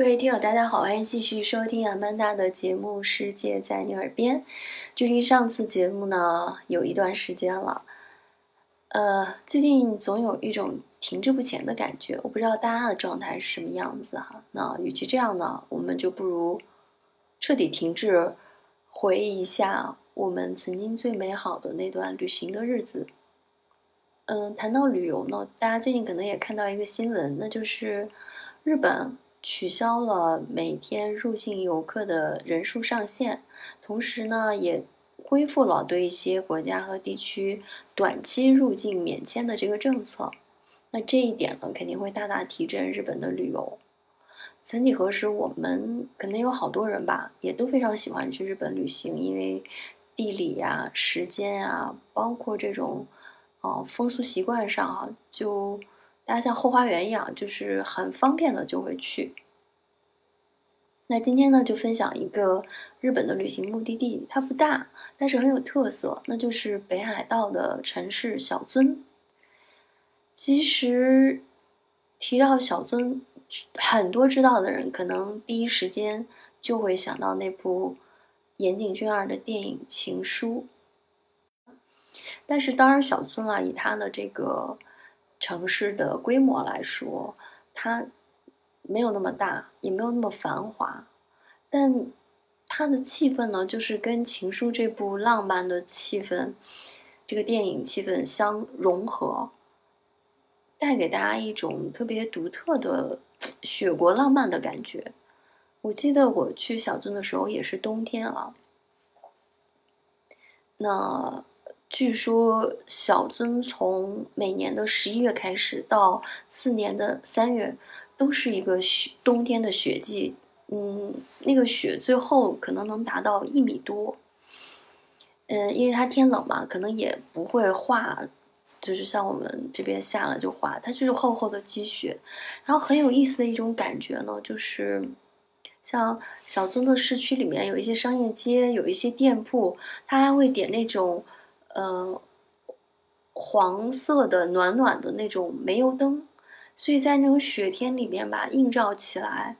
各位听友，大家好，欢迎继续收听阿曼达的节目《世界在你耳边》。距离上次节目呢，有一段时间了。呃，最近总有一种停滞不前的感觉，我不知道大家的状态是什么样子哈。那与其这样呢，我们就不如彻底停滞，回忆一下我们曾经最美好的那段旅行的日子。嗯，谈到旅游呢，大家最近可能也看到一个新闻，那就是日本。取消了每天入境游客的人数上限，同时呢，也恢复了对一些国家和地区短期入境免签的这个政策。那这一点呢，肯定会大大提振日本的旅游。曾几何时，我们可能有好多人吧，也都非常喜欢去日本旅行，因为地理呀、时间啊，包括这种哦风俗习惯上啊，就。大家像后花园一样，就是很方便的就会去。那今天呢，就分享一个日本的旅行目的地，它不大，但是很有特色，那就是北海道的城市小樽。其实提到小樽，很多知道的人可能第一时间就会想到那部岩井俊二的电影《情书》。但是当然，小樽啊，以它的这个。城市的规模来说，它没有那么大，也没有那么繁华，但它的气氛呢，就是跟《情书》这部浪漫的气氛，这个电影气氛相融合，带给大家一种特别独特的雪国浪漫的感觉。我记得我去小樽的时候也是冬天啊，那。据说小樽从每年的十一月开始到次年的三月，都是一个雪冬天的雪季。嗯，那个雪最后可能能达到一米多。嗯，因为它天冷嘛，可能也不会化，就是像我们这边下了就化，它就是厚厚的积雪。然后很有意思的一种感觉呢，就是像小樽的市区里面有一些商业街，有一些店铺，它还会点那种。呃，黄色的暖暖的那种煤油灯，所以在那种雪天里面吧，映照起来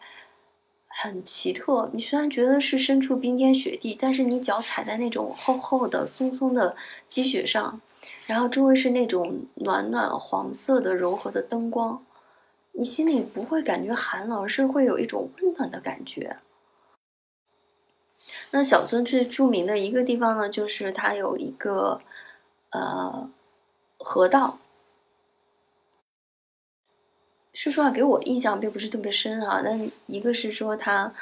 很奇特。你虽然觉得是身处冰天雪地，但是你脚踩在那种厚厚的、松松的积雪上，然后周围是那种暖暖黄色的柔和的灯光，你心里不会感觉寒冷，而是会有一种温暖的感觉。那小樽最著名的一个地方呢，就是它有一个呃河道。说实话，给我印象并不是特别深哈。但一个是说它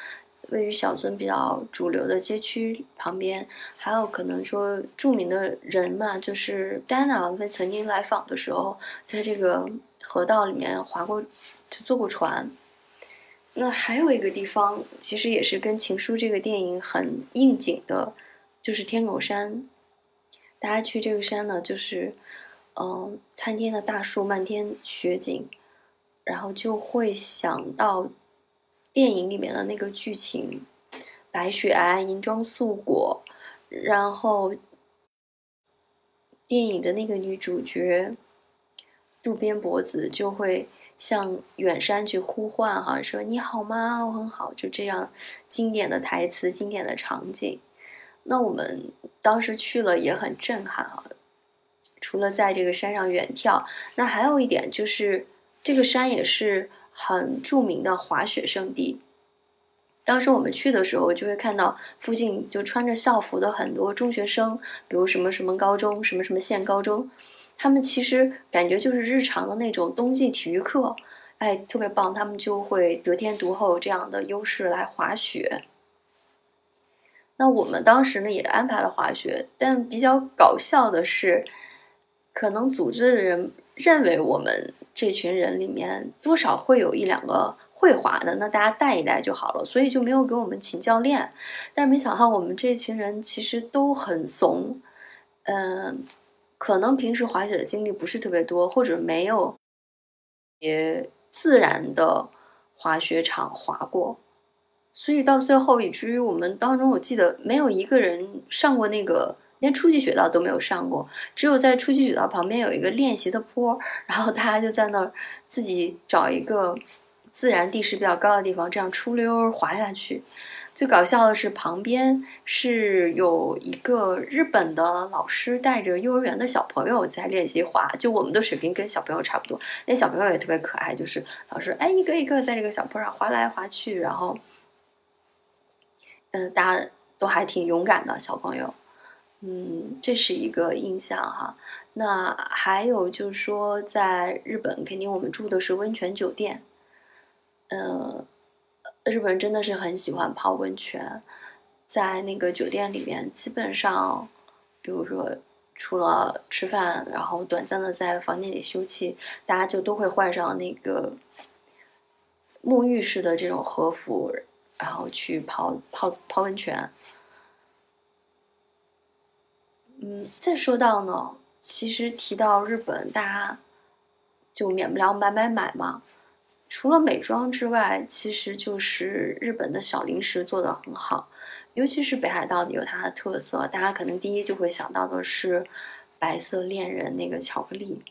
位于小樽比较主流的街区旁边，还有可能说著名的人嘛，就是丹娜王妃曾经来访的时候，在这个河道里面划过，就坐过船。那还有一个地方，其实也是跟《情书》这个电影很应景的，就是天狗山。大家去这个山呢，就是，嗯，参天的大树，漫天雪景，然后就会想到电影里面的那个剧情：白雪皑皑，银装素裹，然后电影的那个女主角渡边博子就会。向远山去呼唤，哈，说你好吗？我很好，就这样经典的台词，经典的场景。那我们当时去了也很震撼哈。除了在这个山上远眺，那还有一点就是这个山也是很著名的滑雪胜地。当时我们去的时候，就会看到附近就穿着校服的很多中学生，比如什么什么高中，什么什么县高中。他们其实感觉就是日常的那种冬季体育课，哎，特别棒。他们就会得天独厚这样的优势来滑雪。那我们当时呢也安排了滑雪，但比较搞笑的是，可能组织的人认为我们这群人里面多少会有一两个会滑的，那大家带一带就好了，所以就没有给我们请教练。但是没想到我们这群人其实都很怂，嗯。可能平时滑雪的经历不是特别多，或者没有也自然的滑雪场滑过，所以到最后以至于我们当中，我记得没有一个人上过那个，连初级雪道都没有上过，只有在初级雪道旁边有一个练习的坡，然后大家就在那儿自己找一个自然地势比较高的地方，这样出溜滑下去。最搞笑的是，旁边是有一个日本的老师带着幼儿园的小朋友在练习滑，就我们的水平跟小朋友差不多。那小朋友也特别可爱，就是老师哎一个一个在这个小坡上滑来滑去，然后，嗯，大家都还挺勇敢的小朋友。嗯，这是一个印象哈。那还有就是说，在日本肯定我们住的是温泉酒店，呃。日本人真的是很喜欢泡温泉，在那个酒店里面，基本上，比如说除了吃饭，然后短暂的在房间里休憩，大家就都会换上那个沐浴式的这种和服，然后去泡泡泡温泉。嗯，再说到呢，其实提到日本，大家就免不了买买买嘛。除了美妆之外，其实就是日本的小零食做的很好，尤其是北海道有它的特色。大家可能第一就会想到的是白色恋人那个巧克力，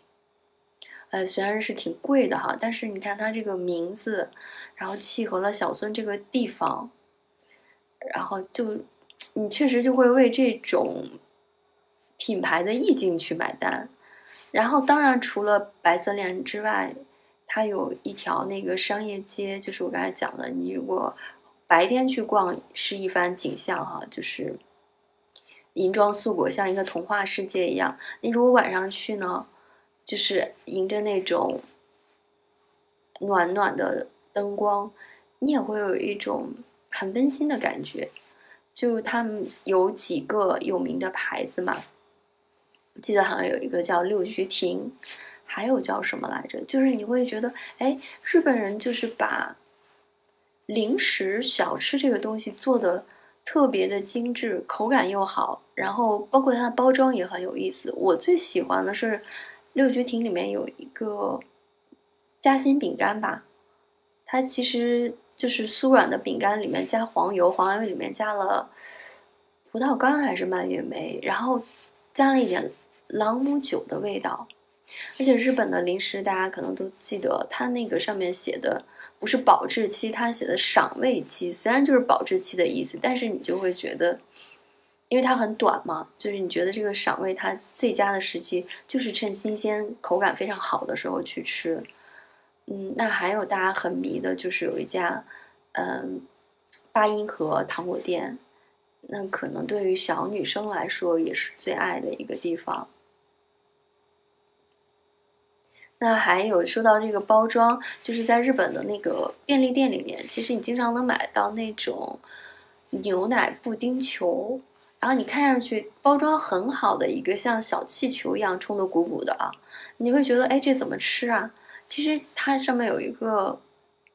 呃，虽然是挺贵的哈，但是你看它这个名字，然后契合了小樽这个地方，然后就你确实就会为这种品牌的意境去买单。然后当然除了白色恋人之外，它有一条那个商业街，就是我刚才讲的，你如果白天去逛是一番景象哈，就是银装素裹，像一个童话世界一样。你如果晚上去呢，就是迎着那种暖暖的灯光，你也会有一种很温馨的感觉。就他们有几个有名的牌子嘛，我记得好像有一个叫六菊亭。还有叫什么来着？就是你会觉得，哎，日本人就是把零食小吃这个东西做的特别的精致，口感又好，然后包括它的包装也很有意思。我最喜欢的是六菊亭里面有一个夹心饼干吧，它其实就是酥软的饼干，里面加黄油，黄油里面加了葡萄干还是蔓越莓，然后加了一点朗姆酒的味道。而且日本的零食，大家可能都记得，它那个上面写的不是保质期，它写的赏味期。虽然就是保质期的意思，但是你就会觉得，因为它很短嘛，就是你觉得这个赏味它最佳的时期就是趁新鲜、口感非常好的时候去吃。嗯，那还有大家很迷的就是有一家，嗯，八音盒糖果店，那可能对于小女生来说也是最爱的一个地方。那还有说到这个包装，就是在日本的那个便利店里面，其实你经常能买到那种牛奶布丁球，然后你看上去包装很好的一个像小气球一样冲的鼓鼓的啊，你会觉得哎这怎么吃啊？其实它上面有一个，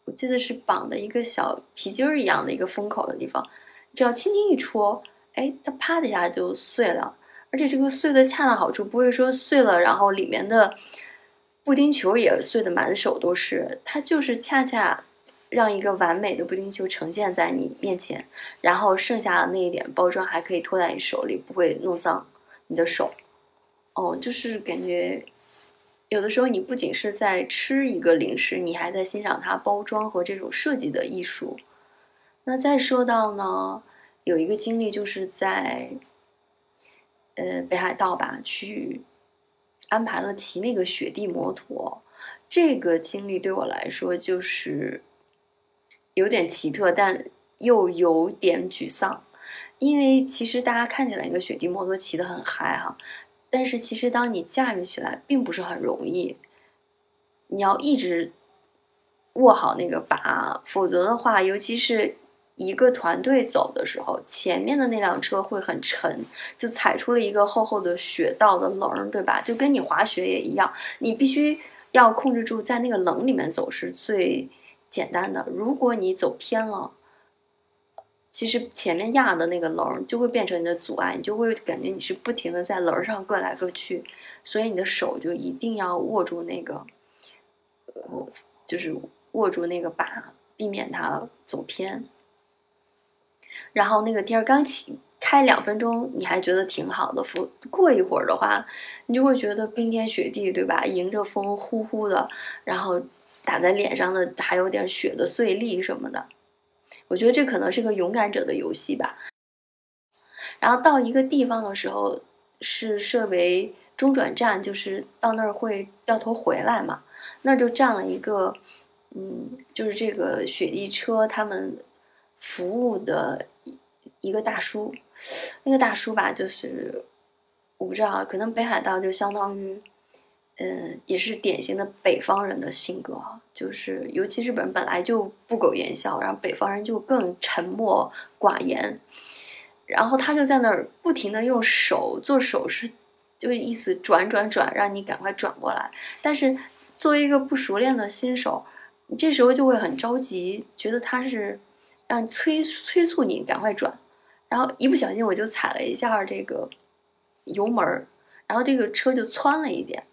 我记得是绑的一个小皮筋儿一样的一个封口的地方，只要轻轻一戳，哎它啪的一下就碎了，而且这个碎的恰到好处，不会说碎了然后里面的。布丁球也碎的满手都是，它就是恰恰让一个完美的布丁球呈现在你面前，然后剩下的那一点包装还可以托在你手里，不会弄脏你的手。哦，就是感觉有的时候你不仅是在吃一个零食，你还在欣赏它包装和这种设计的艺术。那再说到呢，有一个经历就是在呃北海道吧去。安排了骑那个雪地摩托，这个经历对我来说就是有点奇特，但又有点沮丧，因为其实大家看起来一个雪地摩托骑得很嗨哈，但是其实当你驾驭起来并不是很容易，你要一直握好那个把，否则的话，尤其是。一个团队走的时候，前面的那辆车会很沉，就踩出了一个厚厚的雪道的棱，对吧？就跟你滑雪也一样，你必须要控制住在那个棱里面走是最简单的。如果你走偏了，其实前面压的那个棱就会变成你的阻碍，你就会感觉你是不停的在棱上各来各去，所以你的手就一定要握住那个，呃，就是握住那个把，避免它走偏。然后那个天儿刚起开两分钟，你还觉得挺好的。过过一会儿的话，你就会觉得冰天雪地，对吧？迎着风呼呼的，然后打在脸上的还有点雪的碎粒什么的。我觉得这可能是个勇敢者的游戏吧。然后到一个地方的时候，是设为中转站，就是到那儿会掉头回来嘛。那儿就站了一个，嗯，就是这个雪地车他们服务的一一个大叔。那个大叔吧，就是我不知道，可能北海道就相当于，嗯，也是典型的北方人的性格，就是尤其日本本来就不苟言笑，然后北方人就更沉默寡言。然后他就在那儿不停的用手做手势，就意思转转转，让你赶快转过来。但是作为一个不熟练的新手，这时候就会很着急，觉得他是让催催促你赶快转。然后一不小心我就踩了一下这个油门儿，然后这个车就窜了一点。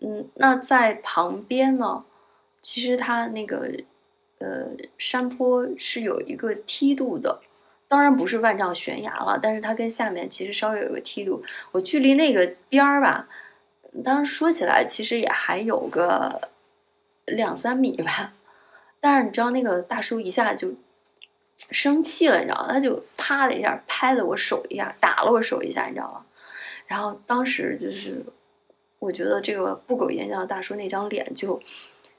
嗯，那在旁边呢，其实它那个呃山坡是有一个梯度的。当然不是万丈悬崖了，但是它跟下面其实稍微有个梯度。我距离那个边儿吧，当时说起来其实也还有个两三米吧。但是你知道那个大叔一下就生气了，你知道吗？他就啪的一下拍了我手一下，打了我手一下，你知道吗？然后当时就是，我觉得这个不苟言笑的大叔那张脸就。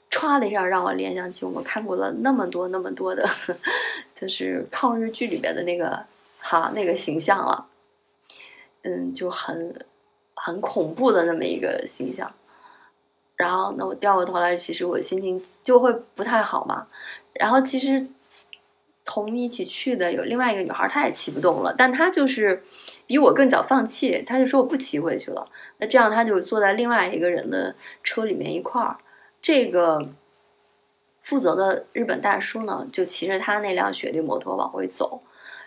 歘的一下，让我联想起我们看过了那么多那么多的，就是抗日剧里边的那个哈那个形象了，嗯，就很很恐怖的那么一个形象。然后，那我掉过头来，其实我心情就会不太好嘛。然后，其实同一起去的有另外一个女孩，她也骑不动了，但她就是比我更早放弃，她就说我不骑回去了。那这样，她就坐在另外一个人的车里面一块儿。这个负责的日本大叔呢，就骑着他那辆雪地摩托往回走，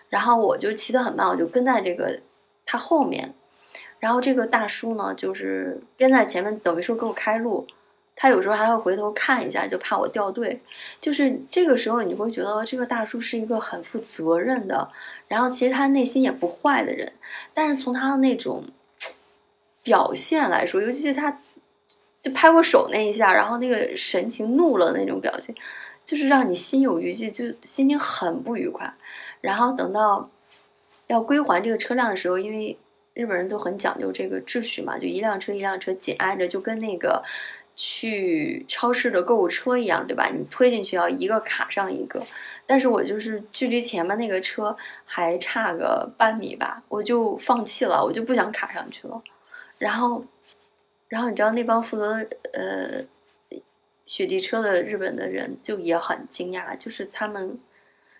然后我就骑得很慢，我就跟在这个他后面。然后这个大叔呢，就是跟在前面，等于说给我开路。他有时候还会回头看一下，就怕我掉队。就是这个时候，你会觉得这个大叔是一个很负责任的，然后其实他内心也不坏的人。但是从他的那种表现来说，尤其是他。就拍我手那一下，然后那个神情怒了那种表情，就是让你心有余悸，就心情很不愉快。然后等到要归还这个车辆的时候，因为日本人都很讲究这个秩序嘛，就一辆车一辆车紧挨着，就跟那个去超市的购物车一样，对吧？你推进去要一个卡上一个。但是我就是距离前面那个车还差个半米吧，我就放弃了，我就不想卡上去了。然后。然后你知道那帮负责呃雪地车的日本的人就也很惊讶，就是他们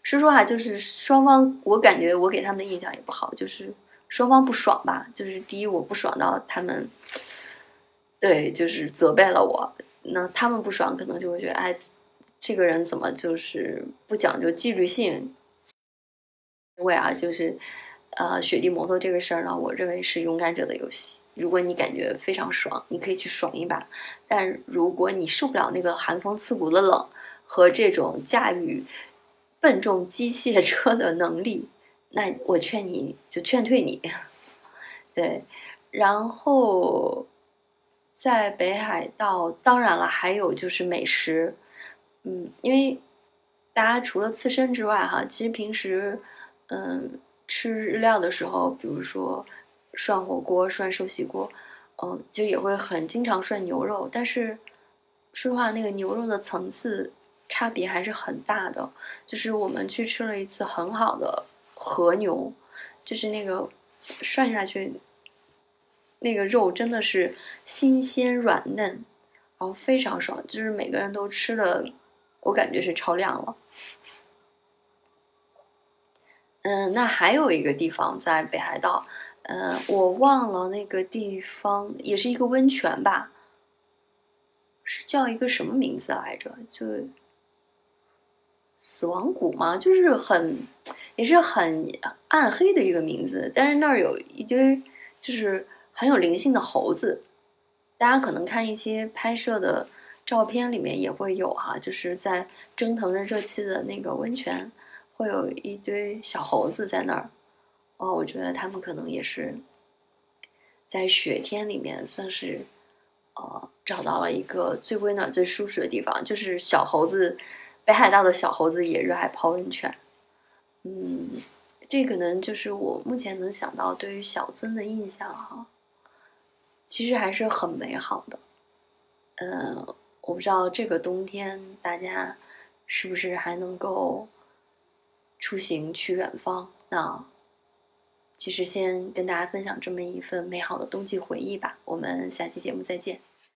说实话，就是双方，我感觉我给他们的印象也不好，就是双方不爽吧。就是第一，我不爽到他们，对，就是责备了我。那他们不爽，可能就会觉得，哎，这个人怎么就是不讲究纪律性？因为啊，就是呃雪地摩托这个事儿呢，我认为是勇敢者的游戏。如果你感觉非常爽，你可以去爽一把；但如果你受不了那个寒风刺骨的冷和这种驾驭笨重机械车的能力，那我劝你就劝退你。对，然后在北海道，当然了，还有就是美食，嗯，因为大家除了刺身之外，哈，其实平时嗯吃日料的时候，比如说。涮火锅、涮寿喜锅，嗯，就也会很经常涮牛肉。但是说实话，那个牛肉的层次差别还是很大的。就是我们去吃了一次很好的和牛，就是那个涮下去，那个肉真的是新鲜软嫩，然后非常爽，就是每个人都吃的，我感觉是超量了。嗯，那还有一个地方在北海道。嗯，我忘了那个地方，也是一个温泉吧，是叫一个什么名字来着？就死亡谷吗？就是很，也是很暗黑的一个名字。但是那儿有一堆，就是很有灵性的猴子。大家可能看一些拍摄的照片里面也会有哈，就是在蒸腾着热气的那个温泉，会有一堆小猴子在那儿。哦，我觉得他们可能也是在雪天里面算是呃，找到了一个最温暖、最舒适的地方，就是小猴子北海道的小猴子也热爱泡温泉。嗯，这可能就是我目前能想到对于小樽的印象哈，其实还是很美好的。嗯，我不知道这个冬天大家是不是还能够出行去远方？那其实先跟大家分享这么一份美好的冬季回忆吧。我们下期节目再见。